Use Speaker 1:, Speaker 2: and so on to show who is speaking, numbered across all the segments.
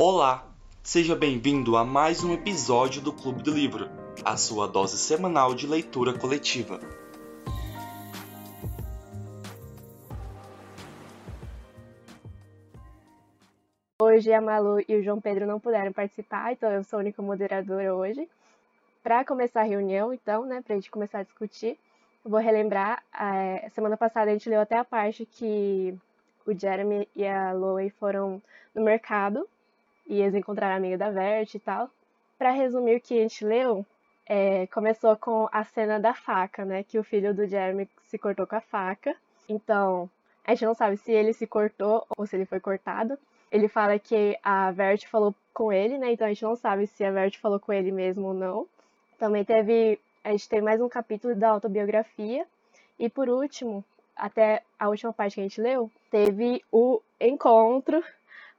Speaker 1: Olá, seja bem-vindo a mais um episódio do Clube do Livro, a sua dose semanal de leitura coletiva.
Speaker 2: Hoje a Malu e o João Pedro não puderam participar, então eu sou a única moderadora hoje. Para começar a reunião, então, né, para a gente começar a discutir, eu vou relembrar, é, semana passada a gente leu até a parte que o Jeremy e a Loey foram no mercado e eles encontraram a amiga da Vert e tal. Para resumir o que a gente leu, é, começou com a cena da faca, né, que o filho do Jeremy se cortou com a faca. Então, a gente não sabe se ele se cortou ou se ele foi cortado. Ele fala que a Vert falou com ele, né? Então a gente não sabe se a Vert falou com ele mesmo ou não. Também teve. A gente tem mais um capítulo da autobiografia. E por último, até a última parte que a gente leu, teve o encontro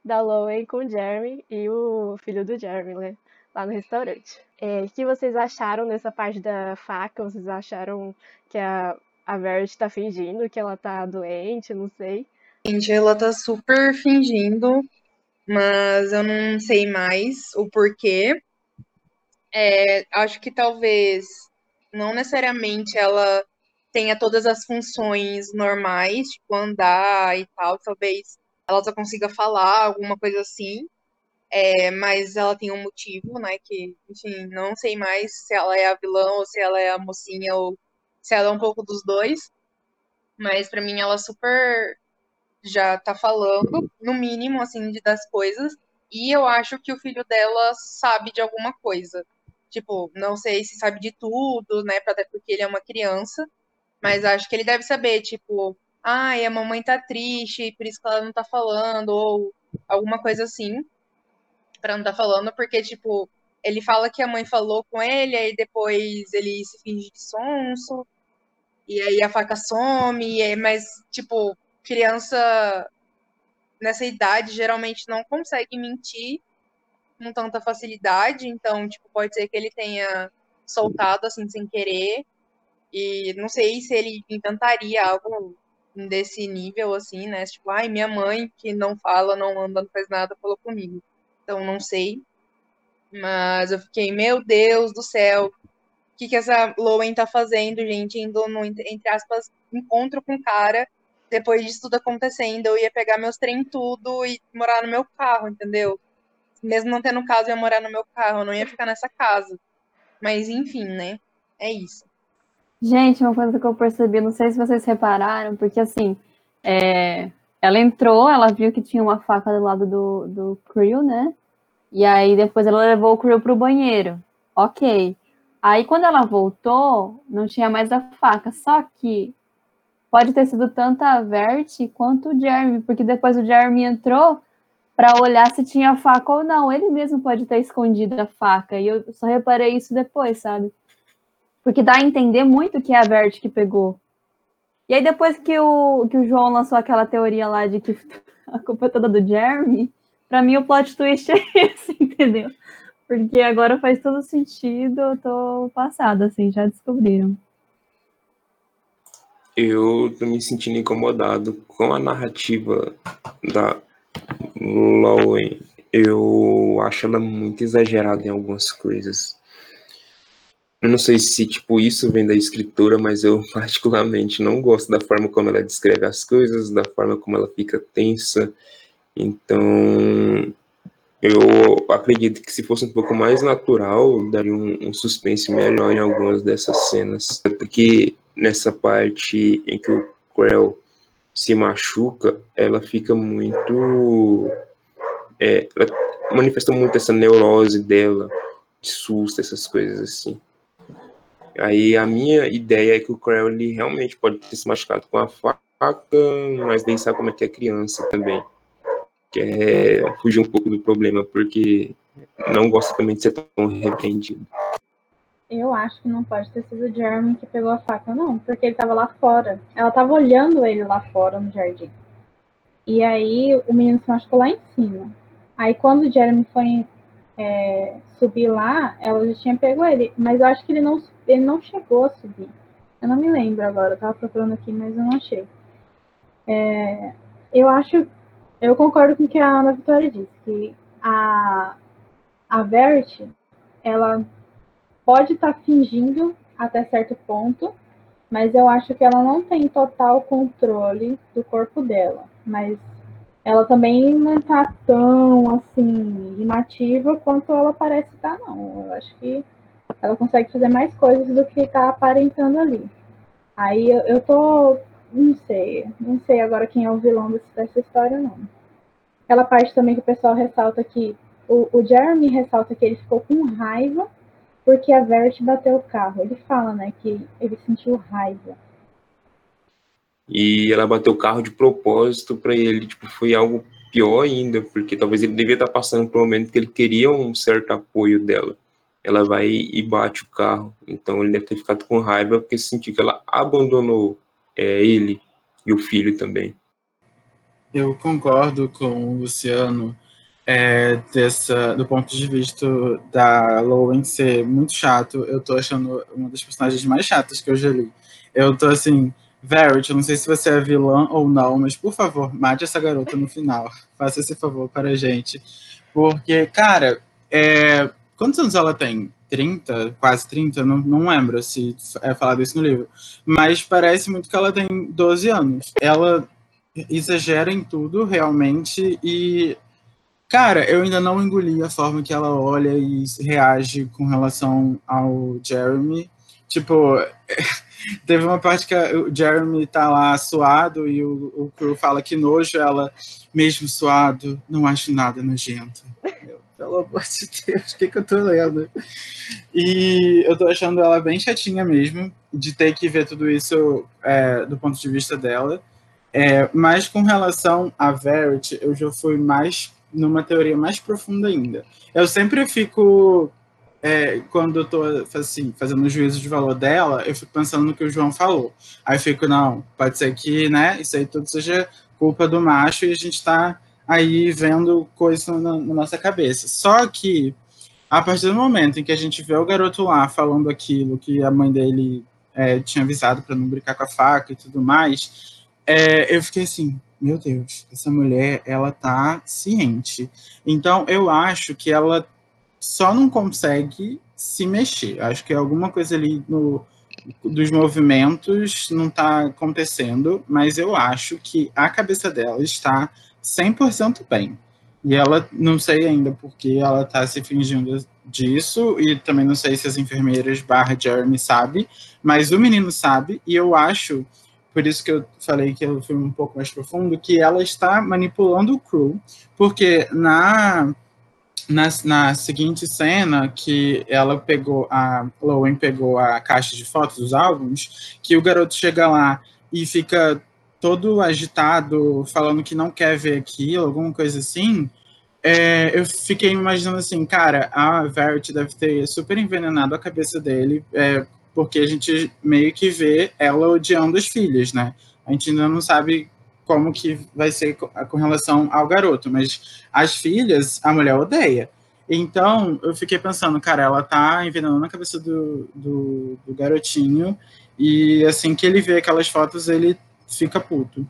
Speaker 2: da Lowen com o Jeremy e o filho do Jeremy, né? Lá no restaurante. É, o que vocês acharam dessa parte da faca? Vocês acharam que a, a Vert tá fingindo que ela tá doente? Não sei.
Speaker 3: Gente, ela tá super fingindo, mas eu não sei mais o porquê. É, acho que talvez não necessariamente ela tenha todas as funções normais, tipo andar e tal, talvez ela só consiga falar, alguma coisa assim. É, mas ela tem um motivo, né? Que, enfim, não sei mais se ela é a vilã ou se ela é a mocinha ou se ela é um pouco dos dois. Mas para mim ela super já tá falando, no mínimo, assim, de, das coisas. E eu acho que o filho dela sabe de alguma coisa. Tipo, não sei se sabe de tudo, né? Até porque ele é uma criança. Mas acho que ele deve saber, tipo, ai, a mamãe tá triste, por isso que ela não tá falando, ou alguma coisa assim. Pra não tá falando, porque, tipo, ele fala que a mãe falou com ele, aí depois ele se finge de sonso, e aí a faca some, mas, tipo, criança nessa idade geralmente não consegue mentir com tanta facilidade, então, tipo, pode ser que ele tenha soltado assim sem querer. E não sei se ele inventaria algo desse nível assim, né? Tipo, ai, minha mãe que não fala, não anda, não faz nada, falou comigo. Então, não sei. Mas eu fiquei, meu Deus do céu, o que, que essa Lowen tá fazendo, gente? Indo no, entre aspas, encontro com o cara depois disso tudo acontecendo, eu ia pegar meus trem tudo e morar no meu carro, entendeu? Mesmo não tendo casa, eu ia morar no meu carro, eu não ia ficar nessa casa. Mas enfim, né? É isso.
Speaker 4: Gente, uma coisa que eu percebi, não sei se vocês repararam, porque assim, é, ela entrou, ela viu que tinha uma faca do lado do, do Creel, né? E aí depois ela levou o Creel pro banheiro. Ok. Aí quando ela voltou, não tinha mais a faca. Só que pode ter sido tanto a Vert quanto o Jeremy, porque depois o Jeremy entrou para olhar se tinha faca ou não. Ele mesmo pode ter escondido a faca, e eu só reparei isso depois, sabe? Porque dá a entender muito que é a Vert que pegou. E aí, depois que o, que o João lançou aquela teoria lá de que a culpa é toda do Jeremy, para mim o plot twist é esse, entendeu? Porque agora faz todo sentido, eu tô passada, assim, já descobriram
Speaker 5: eu tô me sentindo incomodado com a narrativa da Lowen. Eu acho ela muito exagerada em algumas coisas. Eu não sei se, tipo, isso vem da escritora, mas eu particularmente não gosto da forma como ela descreve as coisas, da forma como ela fica tensa. Então, eu acredito que se fosse um pouco mais natural, daria um, um suspense melhor em algumas dessas cenas. Porque nessa parte em que o Creel se machuca, ela fica muito. É, ela manifesta muito essa neurose dela, de susto, essas coisas assim. Aí a minha ideia é que o Creel ele realmente pode ter se machucado com a faca, mas nem sabe como é que é criança também. Quer é fugir um pouco do problema, porque não gosta também de ser tão repreendido.
Speaker 6: Eu acho que não pode ter sido o Jeremy que pegou a faca, não, porque ele estava lá fora. Ela estava olhando ele lá fora no jardim. E aí o menino se machucou lá em cima. Aí quando o Jeremy foi é, subir lá, ela já tinha pego ele. Mas eu acho que ele não, ele não chegou a subir. Eu não me lembro agora, eu tava procurando aqui, mas eu não achei. É, eu acho, eu concordo com o que a Ana Vitória disse, que a, a Verity, ela pode estar tá fingindo até certo ponto, mas eu acho que ela não tem total controle do corpo dela. Mas ela também não está tão assim inativa quanto ela parece estar, tá, não. Eu acho que ela consegue fazer mais coisas do que está aparentando ali. Aí eu, eu tô. Não sei. Não sei agora quem é o vilão dessa história, não. Aquela parte também que o pessoal ressalta que. O, o Jeremy ressalta que ele ficou com raiva porque a Verity bateu o carro. Ele fala, né, que ele sentiu raiva.
Speaker 5: E ela bateu o carro de propósito para ele, tipo, foi algo pior ainda, porque talvez ele devia estar passando por um momento que ele queria um certo apoio dela. Ela vai e bate o carro, então ele deve ter ficado com raiva porque sentiu que ela abandonou é, ele e o filho também.
Speaker 7: Eu concordo com o Luciano é, dessa, do ponto de vista da Lowen ser muito chato. Eu tô achando uma das personagens mais chatas que eu já li. Eu tô assim, Verity, não sei se você é vilã ou não, mas por favor, mate essa garota no final. Faça esse favor para a gente. Porque, cara, é... quantos anos ela tem? 30, quase 30, não, não lembro se é falado isso no livro. Mas parece muito que ela tem 12 anos. Ela exagera em tudo, realmente, e Cara, eu ainda não engoli a forma que ela olha e reage com relação ao Jeremy. Tipo, teve uma parte que o Jeremy tá lá suado e o, o Crew fala que nojo, ela, mesmo suado, não acho nada nojento. pelo amor de Deus, o que, que eu tô lendo? E eu tô achando ela bem chatinha mesmo, de ter que ver tudo isso é, do ponto de vista dela. É, mas com relação a Verity, eu já fui mais numa teoria mais profunda ainda. Eu sempre fico, é, quando eu tô assim, fazendo o juízo de valor dela, eu fico pensando no que o João falou. Aí eu fico, não, pode ser que, né, isso aí tudo seja culpa do macho e a gente tá aí vendo coisas na, na nossa cabeça. Só que, a partir do momento em que a gente vê o garoto lá falando aquilo que a mãe dele é, tinha avisado para não brincar com a faca e tudo mais, é, eu fiquei assim, meu Deus, essa mulher, ela tá ciente. Então, eu acho que ela só não consegue se mexer. Acho que alguma coisa ali no, dos movimentos não está acontecendo, mas eu acho que a cabeça dela está 100% bem. E ela, não sei ainda porque ela está se fingindo disso, e também não sei se as enfermeiras barra Jeremy sabe, mas o menino sabe, e eu acho por isso que eu falei que é filme um pouco mais profundo, que ela está manipulando o crew, porque na, na, na seguinte cena, que ela pegou, a Lowen pegou a caixa de fotos dos álbuns, que o garoto chega lá e fica todo agitado, falando que não quer ver aquilo, alguma coisa assim, é, eu fiquei imaginando assim, cara, a Verity deve ter super envenenado a cabeça dele, é, porque a gente meio que vê ela odiando as filhas, né? A gente ainda não sabe como que vai ser com relação ao garoto, mas as filhas a mulher odeia. Então, eu fiquei pensando, cara, ela tá envenenando a cabeça do, do, do garotinho, e assim que ele vê aquelas fotos, ele fica puto.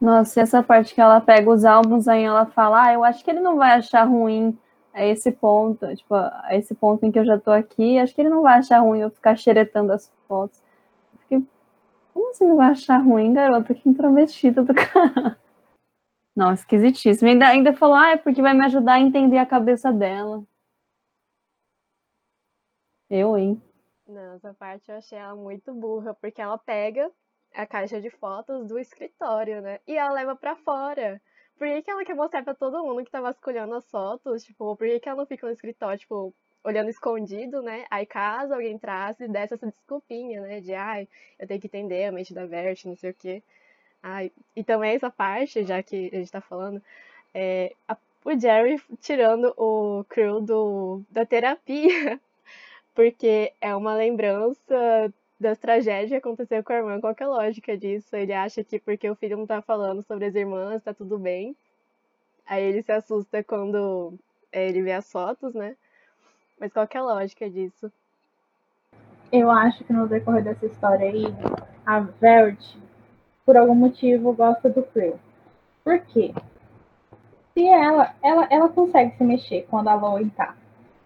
Speaker 4: Nossa, e essa parte que ela pega os álbuns aí ela fala, ah, eu acho que ele não vai achar ruim a esse ponto, tipo, a esse ponto em que eu já tô aqui, acho que ele não vai achar ruim eu ficar xeretando as fotos. Como assim não vai achar ruim, garota? Que intrometido do cara. Não, esquisitíssimo. Ainda, ainda falou, ah, é porque vai me ajudar a entender a cabeça dela. Eu, hein?
Speaker 2: Não, essa parte eu achei ela muito burra, porque ela pega a caixa de fotos do escritório, né? E ela leva para fora. Por que, que ela quer mostrar pra todo mundo que tá vasculhando as fotos? Tipo, por que, que ela não fica no escritório, tipo, olhando escondido, né? Aí caso alguém entrasse, desse essa desculpinha, né? De, ai, eu tenho que entender a mente da Vert, não sei o quê. Ai, e também essa parte, já que a gente tá falando, é, a, o Jerry tirando o crew do, da terapia, porque é uma lembrança das tragédias que aconteceu com a irmã, qual é a lógica disso? Ele acha que porque o filho não tá falando sobre as irmãs, tá tudo bem. Aí ele se assusta quando é, ele vê as fotos, né? Mas qual que é a lógica disso?
Speaker 6: Eu acho que no decorrer dessa história aí, a Vert, por algum motivo, gosta do Creel. Por quê? se ela, ela, ela consegue se mexer quando a Loen tá.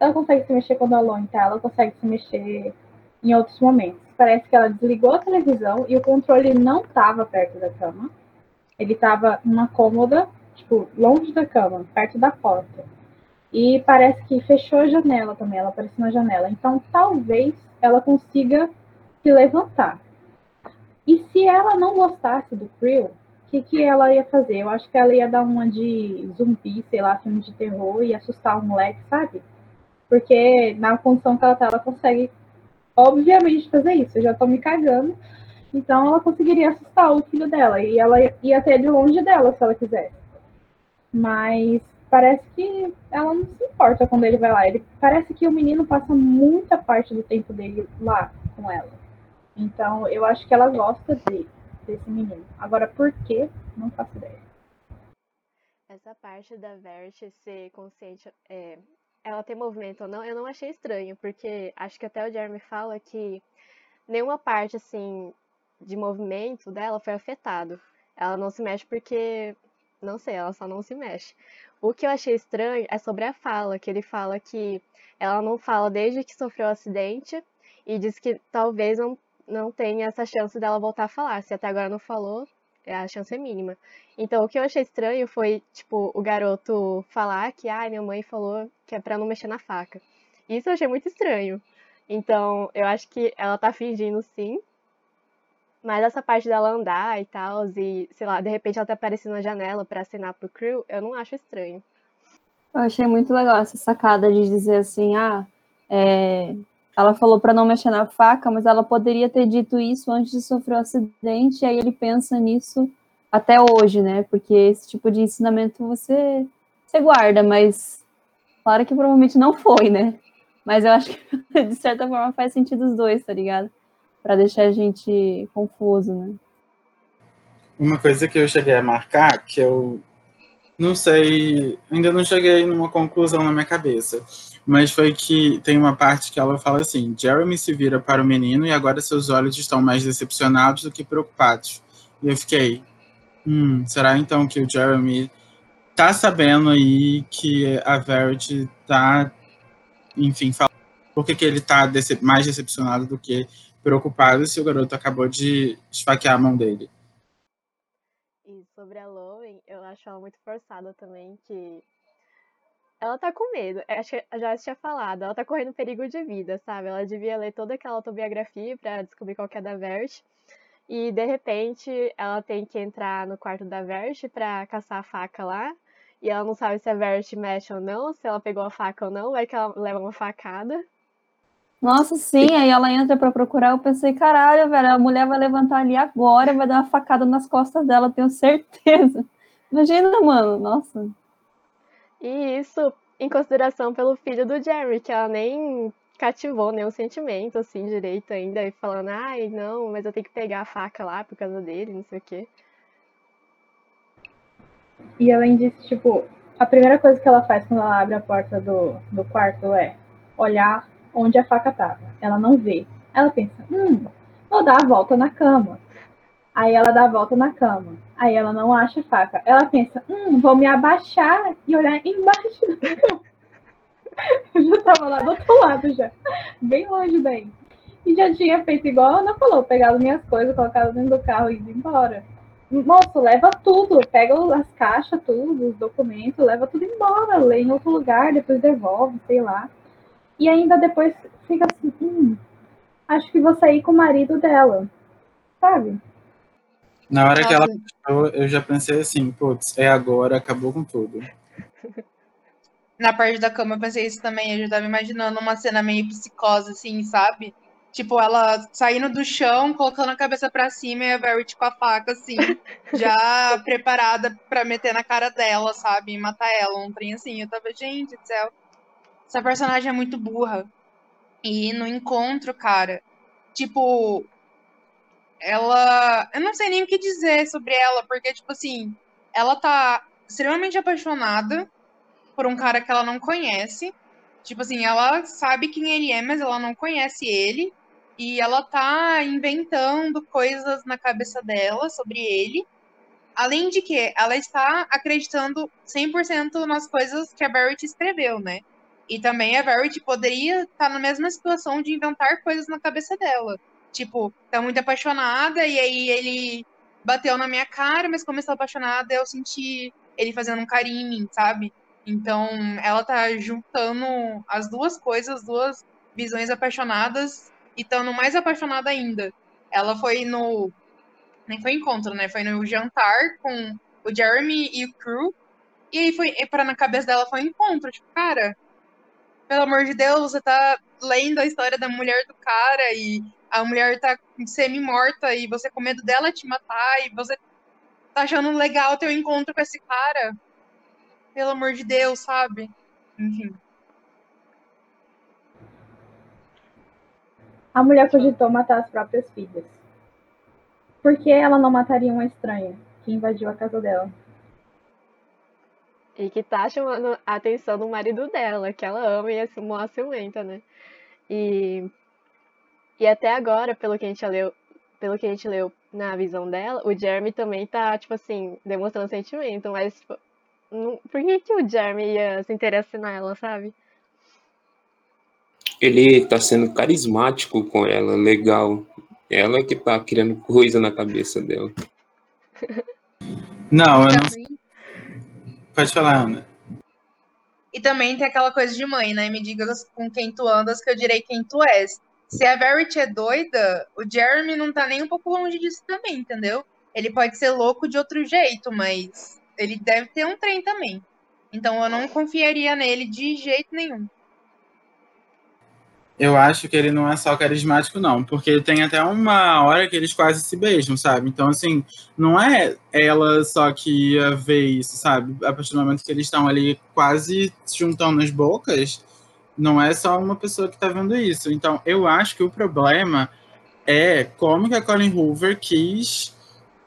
Speaker 6: Ela consegue se mexer quando a Loen tá, ela consegue se mexer em outros momentos. Parece que ela desligou a televisão e o controle não estava perto da cama. Ele estava numa cômoda, tipo, longe da cama, perto da porta. E parece que fechou a janela também, ela apareceu na janela. Então, talvez ela consiga se levantar. E se ela não gostasse do Krill, o que, que ela ia fazer? Eu acho que ela ia dar uma de zumbi, sei lá, filme de terror e assustar o moleque, sabe? Porque na condição que ela tá, ela consegue, obviamente, fazer isso. Eu já tô me cagando. Então ela conseguiria assustar o filho dela. E ela ia ter de longe dela se ela quisesse. Mas parece que ela não se importa quando ele vai lá. Ele parece que o menino passa muita parte do tempo dele lá com ela. Então, eu acho que ela gosta de, desse menino. Agora, por quê? Não faço ideia.
Speaker 2: Essa parte da Vert ser consciente, é, ela ter movimento ou não, eu não achei estranho, porque acho que até o Jeremy fala que nenhuma parte, assim, de movimento dela foi afetado. Ela não se mexe porque, não sei, ela só não se mexe. O que eu achei estranho é sobre a fala, que ele fala que ela não fala desde que sofreu o acidente e diz que talvez não não tem essa chance dela voltar a falar. Se até agora não falou, é, a chance é mínima. Então, o que eu achei estranho foi, tipo, o garoto falar que, ah, minha mãe falou que é pra não mexer na faca. Isso eu achei muito estranho. Então, eu acho que ela tá fingindo sim. Mas essa parte dela andar e tal, e, sei lá, de repente ela tá aparecendo na janela para acenar pro crew, eu não acho estranho.
Speaker 4: Eu achei muito legal essa sacada de dizer assim, ah, é, ela falou para não mexer na faca, mas ela poderia ter dito isso antes de sofrer o um acidente, e aí ele pensa nisso até hoje, né? Porque esse tipo de ensinamento você, você guarda, mas claro que provavelmente não foi, né? Mas eu acho que de certa forma faz sentido os dois, tá ligado? Para deixar a gente confuso, né?
Speaker 7: Uma coisa que eu cheguei a marcar, que eu não sei, ainda não cheguei numa conclusão na minha cabeça mas foi que tem uma parte que ela fala assim: Jeremy se vira para o menino e agora seus olhos estão mais decepcionados do que preocupados. E eu fiquei, hum, será então que o Jeremy tá sabendo aí que a Verity tá, enfim, falando por que, ele tá mais decepcionado do que preocupado se o garoto acabou de esfaquear a mão dele?
Speaker 2: E sobre a Lowen, eu acho ela muito forçada também, que ela tá com medo. É, acho que já tinha falado, ela tá correndo perigo de vida, sabe? Ela devia ler toda aquela autobiografia para descobrir qual que é da Vert. E de repente ela tem que entrar no quarto da Vert para caçar a faca lá. E ela não sabe se a Vert mexe ou não, se ela pegou a faca ou não, vai que ela leva uma facada.
Speaker 4: Nossa, sim, aí ela entra para procurar, eu pensei, caralho, velho, a mulher vai levantar ali agora, vai dar uma facada nas costas dela, tenho certeza. Imagina, mano, nossa.
Speaker 2: E isso em consideração pelo filho do Jerry, que ela nem cativou nenhum sentimento, assim, direito ainda, e falando, ai, não, mas eu tenho que pegar a faca lá por causa dele, não sei o quê.
Speaker 6: E além disso, tipo, a primeira coisa que ela faz quando ela abre a porta do, do quarto é olhar onde a faca tava. Ela não vê. Ela pensa, hum, vou dar a volta na cama. Aí ela dá a volta na cama. Aí ela não acha faca. Ela pensa, hum, vou me abaixar e olhar embaixo da cama. Eu já tava lá do outro lado já. Bem longe daí. E já tinha feito igual a Ana falou, pegado minhas coisas, colocado dentro do carro e ido embora. Moço, leva tudo, pega as caixas, tudo, os documentos, leva tudo embora, lê em outro lugar, depois devolve, sei lá. E ainda depois fica assim, hum, acho que vou sair com o marido dela, sabe?
Speaker 7: Na hora que ela fechou, eu já pensei assim, putz, é agora, acabou com tudo.
Speaker 3: Na parte da cama eu pensei isso também, eu já tava imaginando uma cena meio psicose, assim, sabe? Tipo, ela saindo do chão, colocando a cabeça pra cima e a Verity com a faca, assim, já preparada pra meter na cara dela, sabe? E matar ela, um trem assim. Eu tava, gente do céu, essa personagem é muito burra. E no encontro, cara, tipo, ela. Eu não sei nem o que dizer sobre ela, porque, tipo assim, ela tá extremamente apaixonada por um cara que ela não conhece. Tipo assim, ela sabe quem ele é, mas ela não conhece ele. E ela tá inventando coisas na cabeça dela sobre ele. Além de que ela está acreditando 100% nas coisas que a Verity escreveu, né? E também a Verity poderia estar na mesma situação de inventar coisas na cabeça dela. Tipo, tá muito apaixonada e aí ele bateu na minha cara, mas como eu apaixonada, eu senti ele fazendo um carinho em mim, sabe? Então, ela tá juntando as duas coisas, duas visões apaixonadas e estando mais apaixonada ainda. Ela foi no. Nem foi encontro, né? Foi no jantar com o Jeremy e o Crew. E aí foi. para na cabeça dela foi um encontro. Tipo, cara, pelo amor de Deus, você tá lendo a história da mulher do cara e a mulher tá semi-morta e você com medo dela te matar e você tá achando legal ter um encontro com esse cara. Pelo amor de Deus, sabe? Enfim.
Speaker 6: A mulher cogitou matar as próprias filhas. Por que ela não mataria uma estranha que invadiu a casa dela?
Speaker 2: E que tá chamando a atenção do marido dela, que ela ama e é uma ciumenta, né? E, e até agora, pelo que a gente leu, pelo que a gente leu na visão dela, o Jeremy também tá, tipo assim, demonstrando sentimento, mas tipo, não, por que, que o Jeremy ia se interessar nela, sabe?
Speaker 5: Ele tá sendo carismático com ela, legal. Ela que tá criando coisa na cabeça dela.
Speaker 7: Não, eu não. Pode falar, Ana.
Speaker 3: E também tem aquela coisa de mãe, né? Me diga com quem tu andas, que eu direi quem tu és. Se a Verity é doida, o Jeremy não tá nem um pouco longe disso também, entendeu? Ele pode ser louco de outro jeito, mas ele deve ter um trem também. Então eu não confiaria nele de jeito nenhum
Speaker 7: eu acho que ele não é só carismático, não, porque tem até uma hora que eles quase se beijam, sabe? Então, assim, não é ela só que ia ver isso, sabe? A partir do momento que eles estão ali quase juntando as bocas, não é só uma pessoa que tá vendo isso. Então, eu acho que o problema é como que a Colin Hoover quis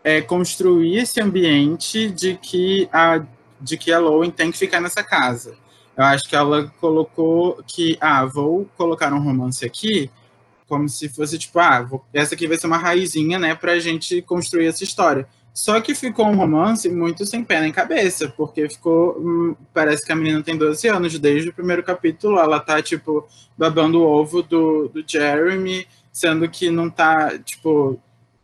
Speaker 7: é, construir esse ambiente de que a de que a Lowen tem que ficar nessa casa. Eu acho que ela colocou que, ah, vou colocar um romance aqui, como se fosse tipo, ah, vou, essa aqui vai ser uma raizinha, né, pra gente construir essa história. Só que ficou um romance muito sem pé nem cabeça, porque ficou. Hum, parece que a menina tem 12 anos, desde o primeiro capítulo, ela tá, tipo, babando o ovo do, do Jeremy, sendo que não tá, tipo.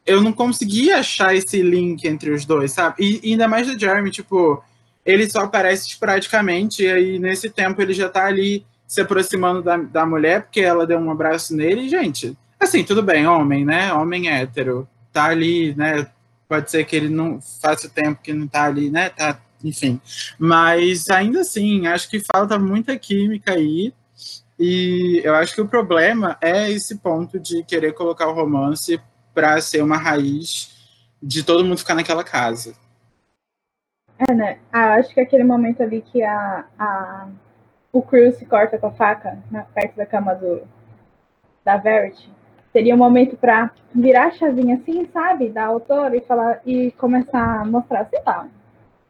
Speaker 7: Eu não consegui achar esse link entre os dois, sabe? E, e ainda mais do Jeremy, tipo, ele só aparece esporadicamente, e aí nesse tempo ele já tá ali se aproximando da, da mulher, porque ela deu um abraço nele, e, gente, assim, tudo bem, homem, né? Homem hétero, tá ali, né? Pode ser que ele não faça tempo que não tá ali, né? Tá, enfim. Mas ainda assim, acho que falta muita química aí. E eu acho que o problema é esse ponto de querer colocar o romance para ser uma raiz de todo mundo ficar naquela casa.
Speaker 6: É, né? Ah, acho que aquele momento ali que a, a, o Crew se corta com a faca na, perto da cama do, da Verity seria um momento para virar a chavinha assim, sabe? Da autora e falar e começar a mostrar, sei lá,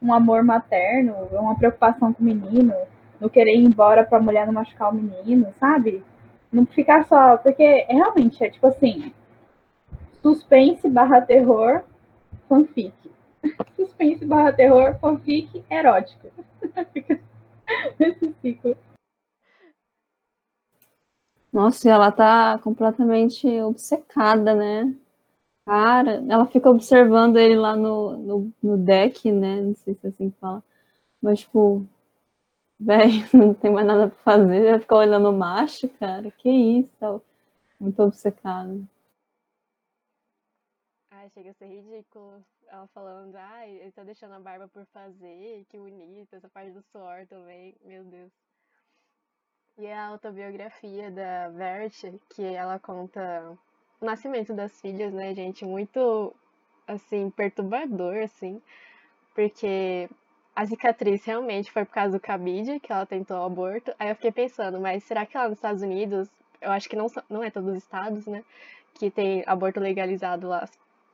Speaker 6: um amor materno, uma preocupação com o menino, não querer ir embora para a mulher não machucar o menino, sabe? Não ficar só. Porque realmente é tipo assim: suspense barra terror, fanfic suspense barra terror, fanfic erótica. Esse ciclo.
Speaker 4: Nossa, e ela tá completamente obcecada, né? Cara, ela fica observando ele lá no, no, no deck, né? Não sei se é assim que fala. Mas, tipo, velho, não tem mais nada pra fazer. Ela fica olhando o macho, cara. Que isso, tá muito obcecada.
Speaker 2: Ai, chega a ser ridículo ela falando, ai, ele tá deixando a barba por fazer, que bonito, essa parte do suor também, meu Deus. E a autobiografia da Vert, que ela conta o nascimento das filhas, né, gente, muito, assim, perturbador, assim, porque a cicatriz realmente foi por causa do cabide, que ela tentou o aborto. Aí eu fiquei pensando, mas será que lá nos Estados Unidos, eu acho que não, não é todos os estados, né, que tem aborto legalizado lá.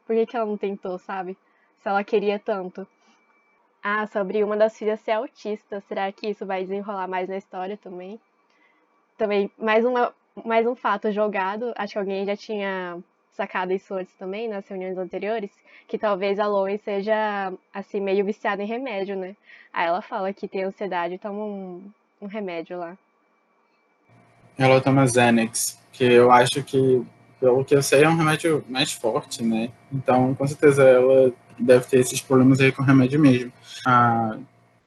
Speaker 2: Por que, que ela não tentou, sabe? Se ela queria tanto. Ah, sobre uma das filhas ser autista. Será que isso vai desenrolar mais na história também? Também, mais, uma, mais um fato jogado. Acho que alguém já tinha sacado isso antes também, nas reuniões anteriores, que talvez a Lowen seja, assim, meio viciada em remédio, né? Aí ela fala que tem ansiedade e toma um, um remédio lá.
Speaker 7: Ela toma Xanax, que eu acho que, pelo que eu sei, é um remédio mais forte, né? Então, com certeza, ela deve ter esses problemas aí com remédio mesmo. A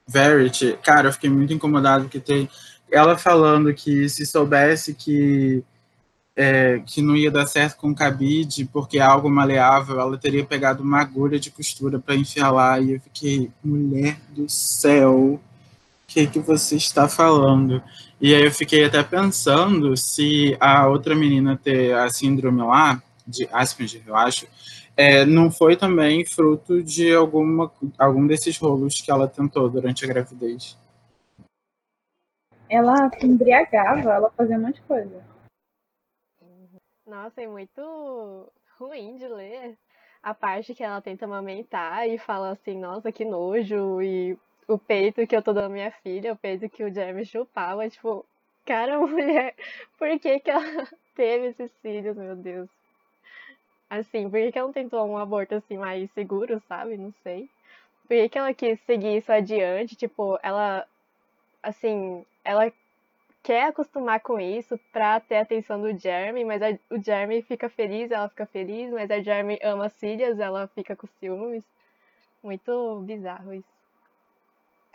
Speaker 7: Verity, cara, eu fiquei muito incomodado porque tem ela falando que se soubesse que é, que não ia dar certo com o cabide porque é algo maleável, ela teria pegado uma agulha de costura para enfiar lá e eu fiquei, mulher do céu, o que que você está falando? E aí eu fiquei até pensando se a outra menina ter a síndrome lá de Asperger, eu acho, é, não foi também fruto de alguma algum desses rolos que ela tentou durante a gravidez.
Speaker 6: Ela se embriagava, ela fazia um monte de coisa.
Speaker 2: Nossa, é muito ruim de ler a parte que ela tenta amamentar e fala assim, nossa, que nojo, e o peito que eu tô dando minha filha, o peito que o Jeremy chupava, tipo, cara, mulher, por que que ela teve esses filhos, meu Deus? Assim, por que que ela não tentou um aborto assim mais seguro, sabe? Não sei. Por que que ela quis seguir isso adiante? Tipo, ela, assim, ela quer acostumar com isso pra ter a atenção do Jeremy, mas a, o Jeremy fica feliz, ela fica feliz, mas a Jeremy ama filhas, ela fica com ciúmes. Muito bizarro isso.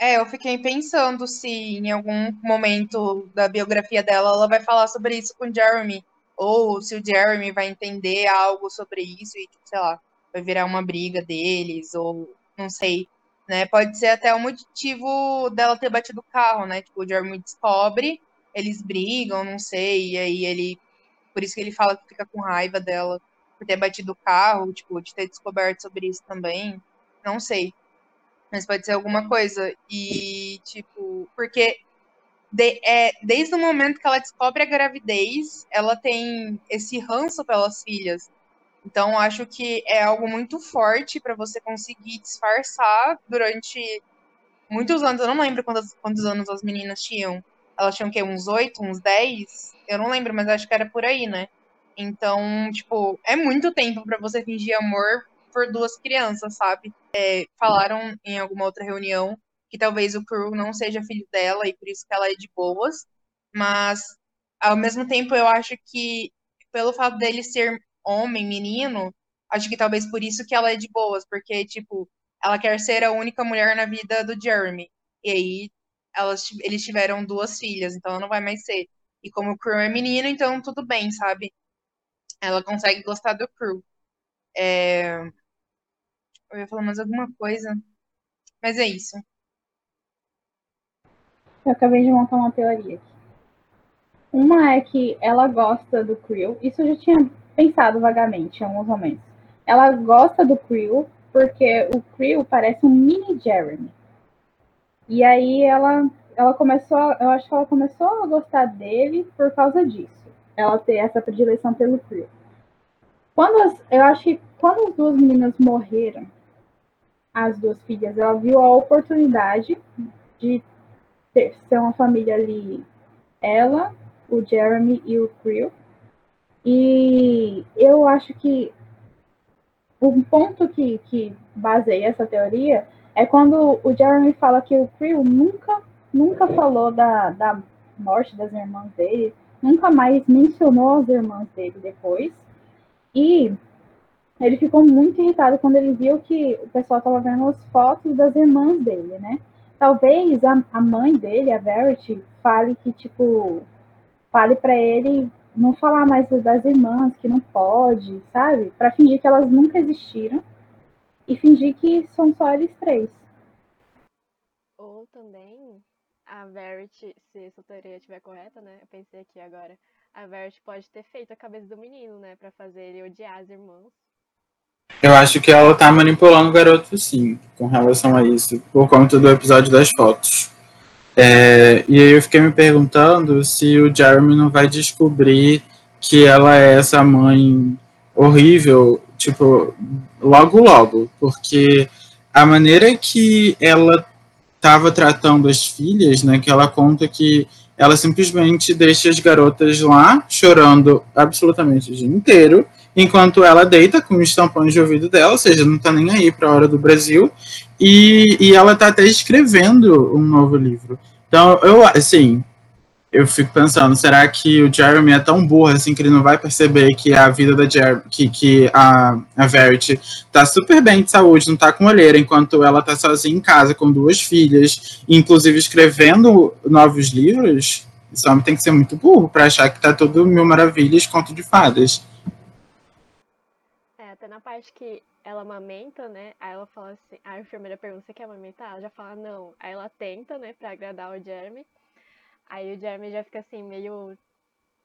Speaker 3: É, eu fiquei pensando se em algum momento da biografia dela ela vai falar sobre isso com o Jeremy. Ou se o Jeremy vai entender algo sobre isso e, tipo, sei lá, vai virar uma briga deles, ou não sei. Né? Pode ser até o motivo dela ter batido o carro, né? Tipo, o Jeremy descobre eles brigam, não sei, e aí ele. Por isso que ele fala que fica com raiva dela por ter batido o carro, tipo, de ter descoberto sobre isso também. Não sei. Mas pode ser alguma coisa. E, tipo, porque de, é, desde o momento que ela descobre a gravidez, ela tem esse ranço pelas filhas. Então, acho que é algo muito forte para você conseguir disfarçar durante muitos anos. Eu não lembro quantos, quantos anos as meninas tinham elas tinham que uns 8, uns 10, eu não lembro, mas acho que era por aí, né? Então, tipo, é muito tempo para você fingir amor por duas crianças, sabe? É, falaram em alguma outra reunião que talvez o Crew não seja filho dela e por isso que ela é de boas, mas ao mesmo tempo eu acho que pelo fato dele ser homem, menino, acho que talvez por isso que ela é de boas, porque tipo, ela quer ser a única mulher na vida do Jeremy. E aí elas, eles tiveram duas filhas, então ela não vai mais ser. E como o Crew é menino, então tudo bem, sabe? Ela consegue gostar do Crew. É... Eu ia falar mais alguma coisa. Mas é isso.
Speaker 6: Eu acabei de montar uma teoria aqui. Uma é que ela gosta do Crew. Isso eu já tinha pensado vagamente em alguns momentos. Ela gosta do Crew porque o Crew parece um mini Jeremy. E aí ela, ela começou, eu acho que ela começou a gostar dele por causa disso. Ela ter essa predileção pelo Creel. Quando as, eu acho que quando as duas meninas morreram, as duas filhas, ela viu a oportunidade de ter, ser uma família ali, ela, o Jeremy e o Creel. E eu acho que um ponto que, que baseia essa teoria é quando o Jeremy fala que o Creel nunca, nunca falou da, da morte das irmãs dele, nunca mais mencionou as irmãs dele depois. E ele ficou muito irritado quando ele viu que o pessoal estava vendo as fotos das irmãs dele, né? Talvez a, a mãe dele, a Verity, fale que, tipo, fale para ele não falar mais das irmãs, que não pode, sabe? Para fingir que elas nunca existiram e fingir que são só eles três.
Speaker 2: Ou também a Verity, se essa teoria estiver correta, né? Eu pensei aqui agora. A Verity pode ter feito a cabeça do menino, né? Pra fazer ele odiar as irmãs.
Speaker 7: Eu acho que ela tá manipulando o garoto, sim, com relação a isso, por conta do episódio das fotos. É, e aí eu fiquei me perguntando se o Jeremy não vai descobrir que ela é essa mãe horrível tipo, logo logo, porque a maneira que ela estava tratando as filhas, né, que ela conta que ela simplesmente deixa as garotas lá chorando absolutamente o dia inteiro enquanto ela deita com os tampões de ouvido dela, ou seja, não tá nem aí para a hora do Brasil, e, e ela tá até escrevendo um novo livro. Então, eu, assim, eu fico pensando, será que o Jeremy é tão burro assim que ele não vai perceber que a vida da Jer que, que a, a Verity tá super bem de saúde, não tá com olheira, enquanto ela tá sozinha em casa com duas filhas, inclusive escrevendo novos livros? Esse homem tem que ser muito burro para achar que tá tudo mil maravilhas, conto de fadas.
Speaker 2: Na parte que ela amamenta, né? Aí ela fala assim, a enfermeira pergunta, você quer amamentar? Ela já fala não. Aí ela tenta, né, pra agradar o Jeremy. Aí o Jeremy já fica assim, meio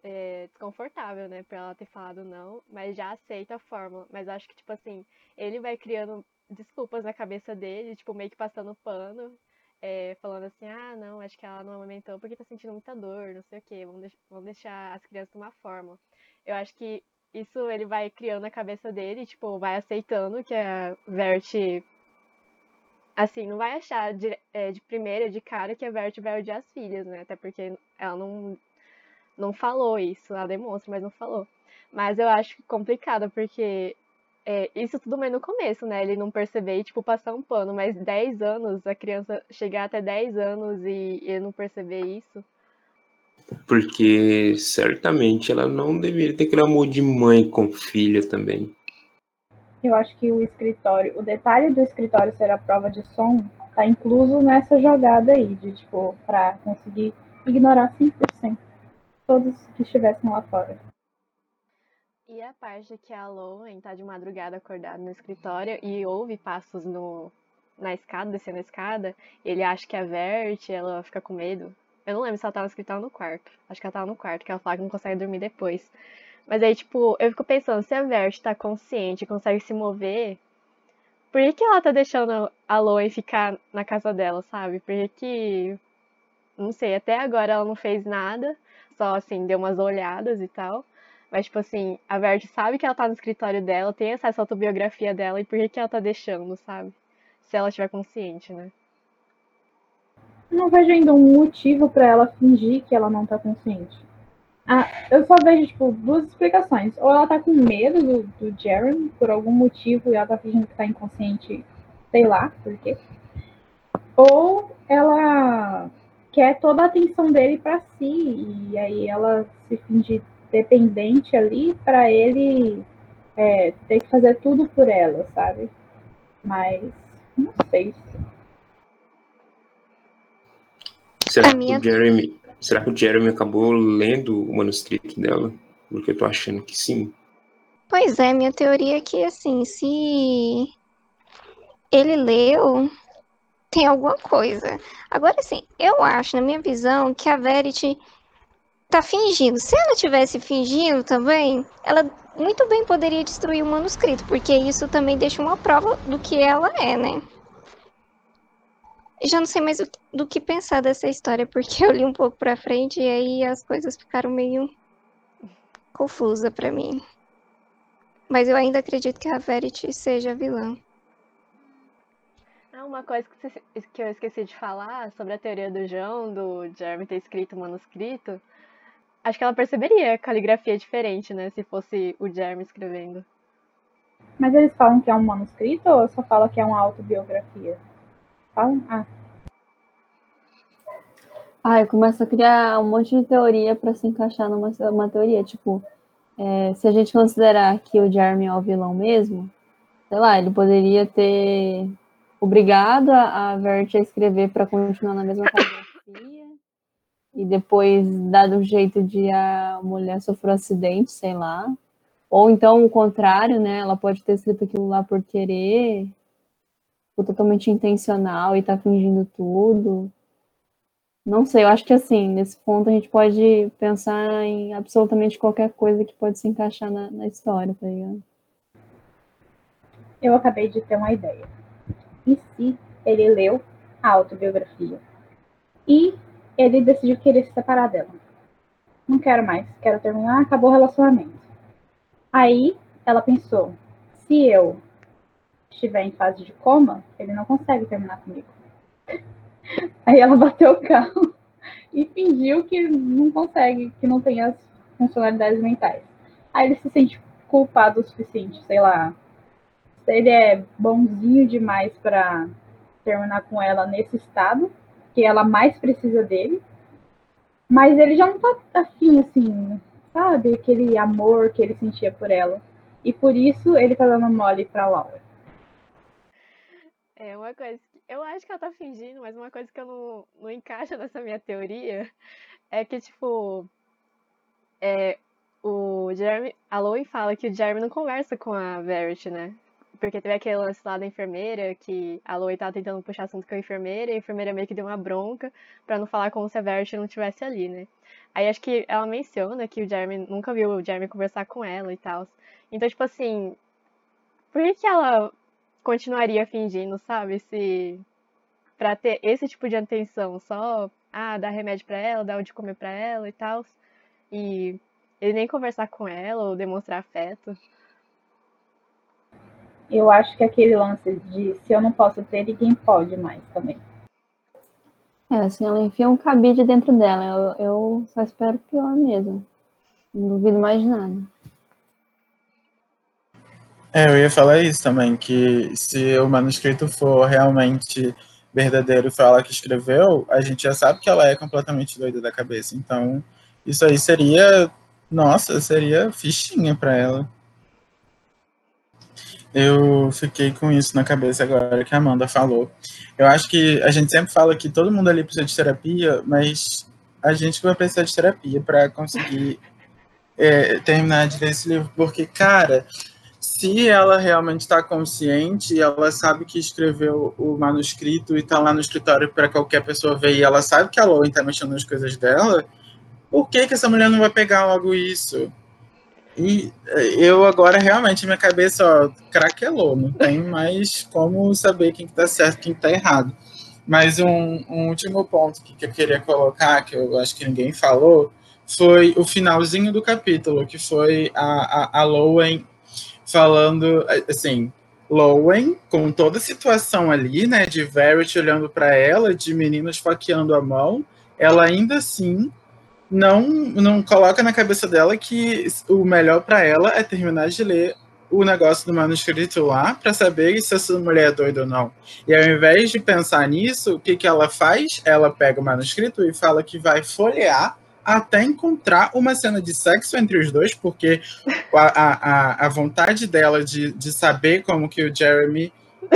Speaker 2: é, desconfortável, né, pra ela ter falado não, mas já aceita a fórmula. Mas acho que, tipo assim, ele vai criando desculpas na cabeça dele, tipo, meio que passando pano, é, falando assim, ah, não, acho que ela não amamentou porque tá sentindo muita dor, não sei o quê, vamos, deix vamos deixar as crianças tomar fórmula. Eu acho que isso ele vai criando na cabeça dele, tipo, vai aceitando que a Vert assim, não vai achar de, é, de primeira, de cara, que a Vert vai odiar as filhas, né? Até porque ela não, não falou isso, ela demonstra, mas não falou. Mas eu acho complicado, porque é, isso tudo meio no começo, né? Ele não perceber e, tipo, passar um pano, mas 10 anos, a criança chegar até 10 anos e ele não perceber isso.
Speaker 5: Porque certamente ela não deveria ter aquele amor de mãe com filha também
Speaker 6: eu acho que o escritório, o detalhe do escritório ser a prova de som, tá incluso nessa jogada aí, de tipo, para conseguir ignorar 100% todos que estivessem lá fora.
Speaker 2: E a parte que a Lowen tá de madrugada acordada no escritório e ouve passos no, na escada, descendo a escada, ele acha que é a Vert, ela fica com medo. Eu não lembro se ela tava no escritório ou no quarto. Acho que ela tava no quarto, que ela fala que não consegue dormir depois. Mas aí, tipo, eu fico pensando, se a Vert tá consciente, consegue se mover, por que, que ela tá deixando a Loen ficar na casa dela, sabe? Por que que. Não sei, até agora ela não fez nada, só assim, deu umas olhadas e tal. Mas, tipo assim, a Vert sabe que ela tá no escritório dela, tem acesso à autobiografia dela, e por que, que ela tá deixando, sabe? Se ela estiver consciente, né?
Speaker 6: Não vejo ainda um motivo para ela fingir que ela não tá consciente. Ah, eu só vejo, tipo, duas explicações. Ou ela tá com medo do, do Jeremy, por algum motivo, e ela tá fingindo que tá inconsciente, sei lá por quê. Ou ela quer toda a atenção dele para si, e aí ela se finge dependente ali para ele é, ter que fazer tudo por ela, sabe? Mas não sei.
Speaker 5: Será que o Jeremy Será que o Jeremy acabou lendo o manuscrito dela? Porque eu tô achando que sim.
Speaker 8: Pois é, minha teoria é que, assim, se ele leu, tem alguma coisa. Agora, assim, eu acho, na minha visão, que a Verity tá fingindo. Se ela tivesse fingindo também, ela muito bem poderia destruir o manuscrito, porque isso também deixa uma prova do que ela é, né? Já não sei mais do que pensar dessa história, porque eu li um pouco pra frente e aí as coisas ficaram meio confusa para mim. Mas eu ainda acredito que a Verity seja vilã.
Speaker 2: Ah, uma coisa que eu esqueci de falar sobre a teoria do João, do Jeremy ter escrito o manuscrito. Acho que ela perceberia a caligrafia diferente, né? Se fosse o Jeremy escrevendo.
Speaker 6: Mas eles falam que é um manuscrito ou só falam que é uma autobiografia? Falam? Ah.
Speaker 4: Ah, eu começo a criar um monte de teoria para se encaixar numa uma teoria. Tipo, é, se a gente considerar que o Jeremy é o vilão mesmo, sei lá, ele poderia ter obrigado a, a Vert a escrever para continuar na mesma caligrafia e depois dado um jeito de a mulher sofrer um acidente, sei lá. Ou então o contrário, né? Ela pode ter escrito aquilo lá por querer, por totalmente intencional e tá fingindo tudo. Não sei, eu acho que assim, nesse ponto a gente pode pensar em absolutamente qualquer coisa que pode se encaixar na, na história, tá ligado?
Speaker 6: Eu acabei de ter uma ideia. E se ele leu a autobiografia e ele decidiu querer se separar dela? Não quero mais, quero terminar, acabou o relacionamento. Aí ela pensou: se eu estiver em fase de coma, ele não consegue terminar comigo. Aí ela bateu o carro e fingiu que não consegue, que não tem as funcionalidades mentais. Aí ele se sente culpado o suficiente, sei lá. Ele é bonzinho demais para terminar com ela nesse estado, que ela mais precisa dele. Mas ele já não tá afim, assim, sabe? Aquele amor que ele sentia por ela. E por isso ele tá dando mole pra Laura.
Speaker 2: É uma coisa que eu acho que ela tá fingindo, mas uma coisa que eu não, não encaixa nessa minha teoria é que, tipo, é, o Jeremy, a Lowen fala que o Jeremy não conversa com a Verity, né? Porque teve aquele lance lá da enfermeira, que a Lowen tava tentando puxar assunto com a enfermeira, e a enfermeira meio que deu uma bronca pra não falar como se a Verity não estivesse ali, né? Aí acho que ela menciona que o Jeremy nunca viu o Jeremy conversar com ela e tal. Então, tipo assim, por que, que ela continuaria fingindo, sabe? Se pra ter esse tipo de atenção, só ah, dar remédio pra ela, dar o de comer pra ela e tal. E ele nem conversar com ela ou demonstrar afeto.
Speaker 6: Eu acho que aquele lance de se eu não posso ter, ninguém pode mais também.
Speaker 4: É, assim, ela enfia um cabide dentro dela. Eu, eu só espero pior mesmo. Não duvido mais de nada.
Speaker 7: É, eu ia falar isso também, que se o manuscrito for realmente verdadeiro foi ela que escreveu, a gente já sabe que ela é completamente doida da cabeça. Então, isso aí seria, nossa, seria fichinha para ela. Eu fiquei com isso na cabeça agora que a Amanda falou. Eu acho que a gente sempre fala que todo mundo ali precisa de terapia, mas a gente vai precisar de terapia para conseguir é, terminar de ler esse livro, porque, cara, se ela realmente está consciente, ela sabe que escreveu o manuscrito e está lá no escritório para qualquer pessoa ver, e ela sabe que a Lowen está mexendo nas coisas dela, por que, que essa mulher não vai pegar logo isso? E eu agora realmente minha cabeça ó, craquelou, não tem mais como saber quem está certo, quem está errado. Mas um, um último ponto que, que eu queria colocar, que eu acho que ninguém falou, foi o finalzinho do capítulo, que foi a, a, a Lowen falando, assim, Lowen, com toda a situação ali, né, de Verity olhando para ela, de meninos faqueando a mão, ela ainda assim não, não coloca na cabeça dela que o melhor para ela é terminar de ler o negócio do manuscrito lá para saber se essa mulher é doida ou não. E ao invés de pensar nisso, o que, que ela faz? Ela pega o manuscrito e fala que vai folhear até encontrar uma cena de sexo entre os dois, porque a, a, a vontade dela de, de saber como que o Jeremy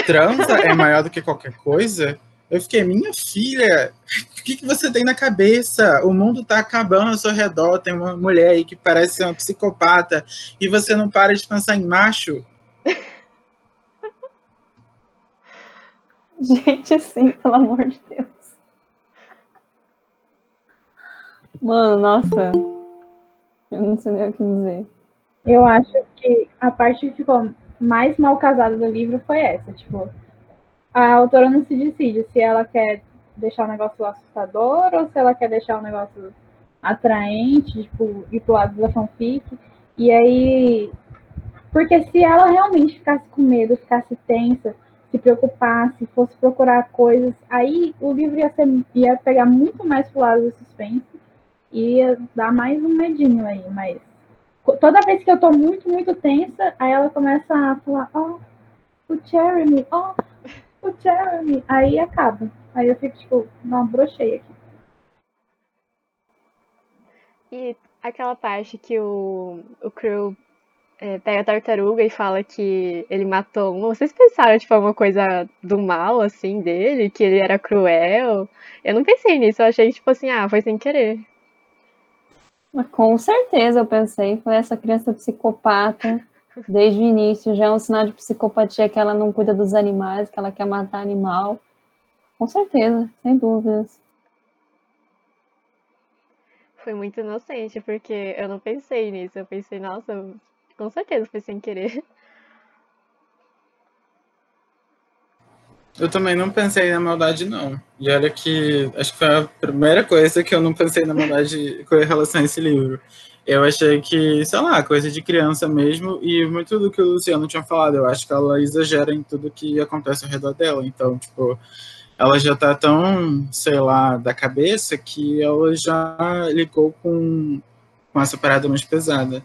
Speaker 7: transa é maior do que qualquer coisa. Eu fiquei, minha filha, o que, que você tem na cabeça? O mundo tá acabando ao seu redor, tem uma mulher aí que parece ser uma psicopata, e você não para de pensar em macho.
Speaker 4: Gente, sim, pelo amor de Deus. Mano, nossa. Eu não sei nem o que dizer.
Speaker 6: Eu acho que a parte que ficou mais mal casada do livro foi essa, tipo, a autora não se decide se ela quer deixar o negócio assustador ou se ela quer deixar o negócio atraente, tipo, ir pro lado da fanfic. E aí. Porque se ela realmente ficasse com medo, ficasse tensa, se preocupasse, fosse procurar coisas, aí o livro ia, ser, ia pegar muito mais pro lado do suspense ia dar mais um medinho aí, mas toda vez que eu tô muito, muito tensa, aí ela começa a falar, ó, oh, o Jeremy, ó, oh, o Jeremy. Aí acaba. Aí eu fico, tipo, não, brochei aqui.
Speaker 2: E aquela parte que o, o Crew é, pega a tartaruga e fala que ele matou uma. Vocês pensaram, tipo, uma coisa do mal, assim, dele? Que ele era cruel? Eu não pensei nisso, eu achei, tipo assim, ah, foi sem querer.
Speaker 4: Com certeza eu pensei, foi essa criança psicopata desde o início, já é um sinal de psicopatia que ela não cuida dos animais, que ela quer matar animal. Com certeza, sem dúvidas.
Speaker 2: Foi muito inocente, porque eu não pensei nisso. Eu pensei, nossa, com certeza foi sem querer.
Speaker 7: Eu também não pensei na maldade, não. E olha que acho que foi a primeira coisa que eu não pensei na maldade com relação a esse livro. Eu achei que, sei lá, coisa de criança mesmo, e muito do que o Luciano tinha falado, eu acho que ela exagera em tudo que acontece ao redor dela. Então, tipo, ela já tá tão, sei lá, da cabeça que ela já ligou com, com essa parada mais pesada.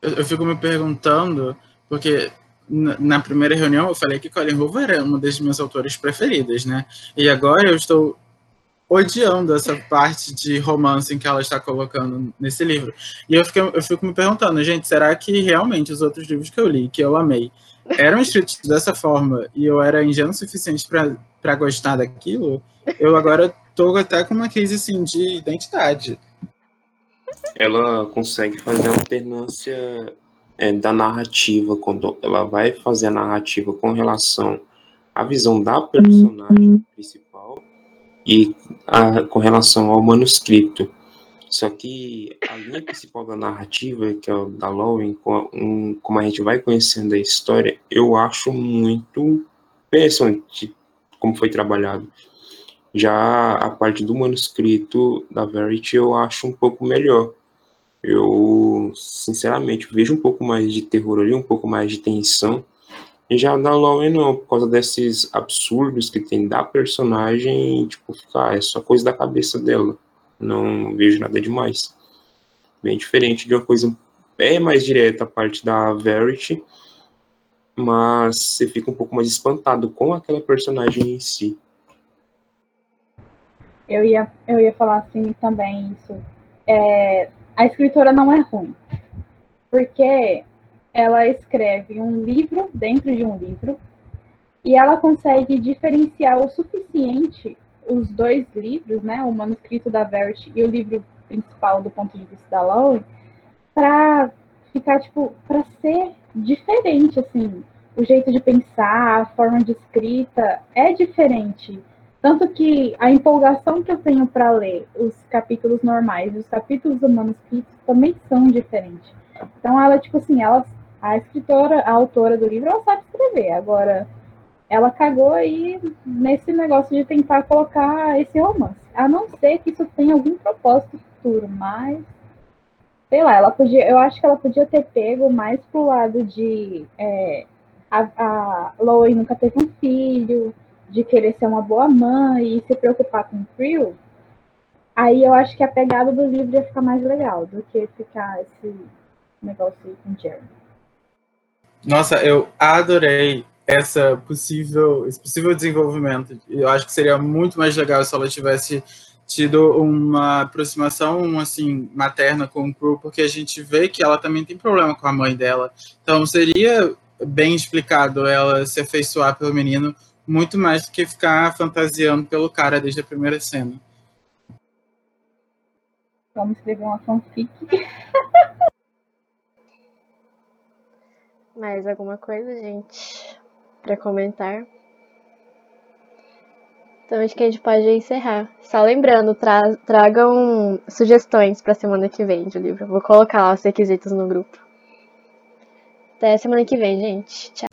Speaker 7: eu, eu fico me perguntando, porque na, primeira reunião eu falei que Colin Hoover era uma das minhas autoras preferidas, né? E agora eu estou odiando essa parte de romance que ela está colocando nesse livro. E eu fico, eu fico me perguntando, gente, será que realmente os outros livros que eu li, que eu amei, eram escritos dessa forma e eu era ingênuo o suficiente para gostar daquilo? Eu agora estou até com uma crise assim, de identidade.
Speaker 5: Ela consegue fazer alternância é, da narrativa, quando ela vai fazer a narrativa com relação à visão da personagem principal e a, com relação ao manuscrito. Só que a linha principal da narrativa, que é o da Lowen, como a gente vai conhecendo a história, eu acho muito interessante como foi trabalhado. Já a parte do manuscrito da Verity eu acho um pouco melhor. Eu, sinceramente, vejo um pouco mais de terror ali, um pouco mais de tensão e já da Lowen não, por causa desses absurdos que tem da personagem, tipo, ficar, é só coisa da cabeça dela. Não vejo nada demais. Bem diferente de uma coisa é mais direta a parte da Verity, mas você fica um pouco mais espantado com aquela personagem em si.
Speaker 6: Eu ia, eu ia falar assim também isso. É, a escritora não é ruim. Porque ela escreve um livro dentro de um livro e ela consegue diferenciar o suficiente os dois livros, né, o manuscrito da Verity e o livro principal do ponto de vista da Lowe, para ficar tipo para ser diferente assim, o jeito de pensar, a forma de escrita é diferente. Tanto que a empolgação que eu tenho para ler os capítulos normais e os capítulos do manuscrito também são diferentes. Então ela tipo assim, ela a escritora, a autora do livro, ela sabe escrever. Agora, ela cagou aí nesse negócio de tentar colocar esse romance. A não ser que isso tenha algum propósito futuro, mas. Sei lá, ela podia. Eu acho que ela podia ter pego mais pro lado de. É, a, a Lois nunca teve um filho, de querer ser uma boa mãe e se preocupar com o frio. Aí eu acho que a pegada do livro ia ficar mais legal do que ficar esse negócio com o Jeremy.
Speaker 7: Nossa, eu adorei essa possível, esse possível desenvolvimento. Eu acho que seria muito mais legal se ela tivesse tido uma aproximação assim materna com o Cru, porque a gente vê que ela também tem problema com a mãe dela. Então seria bem explicado ela se afeiçoar pelo menino muito mais do que ficar fantasiando pelo cara desde a primeira cena.
Speaker 6: Vamos escrever uma fanfic.
Speaker 2: Mais alguma coisa, gente, para comentar? Então acho que a gente pode encerrar. Só lembrando, tra tragam sugestões para semana que vem de livro. Vou colocar lá os requisitos no grupo. Até semana que vem, gente. Tchau.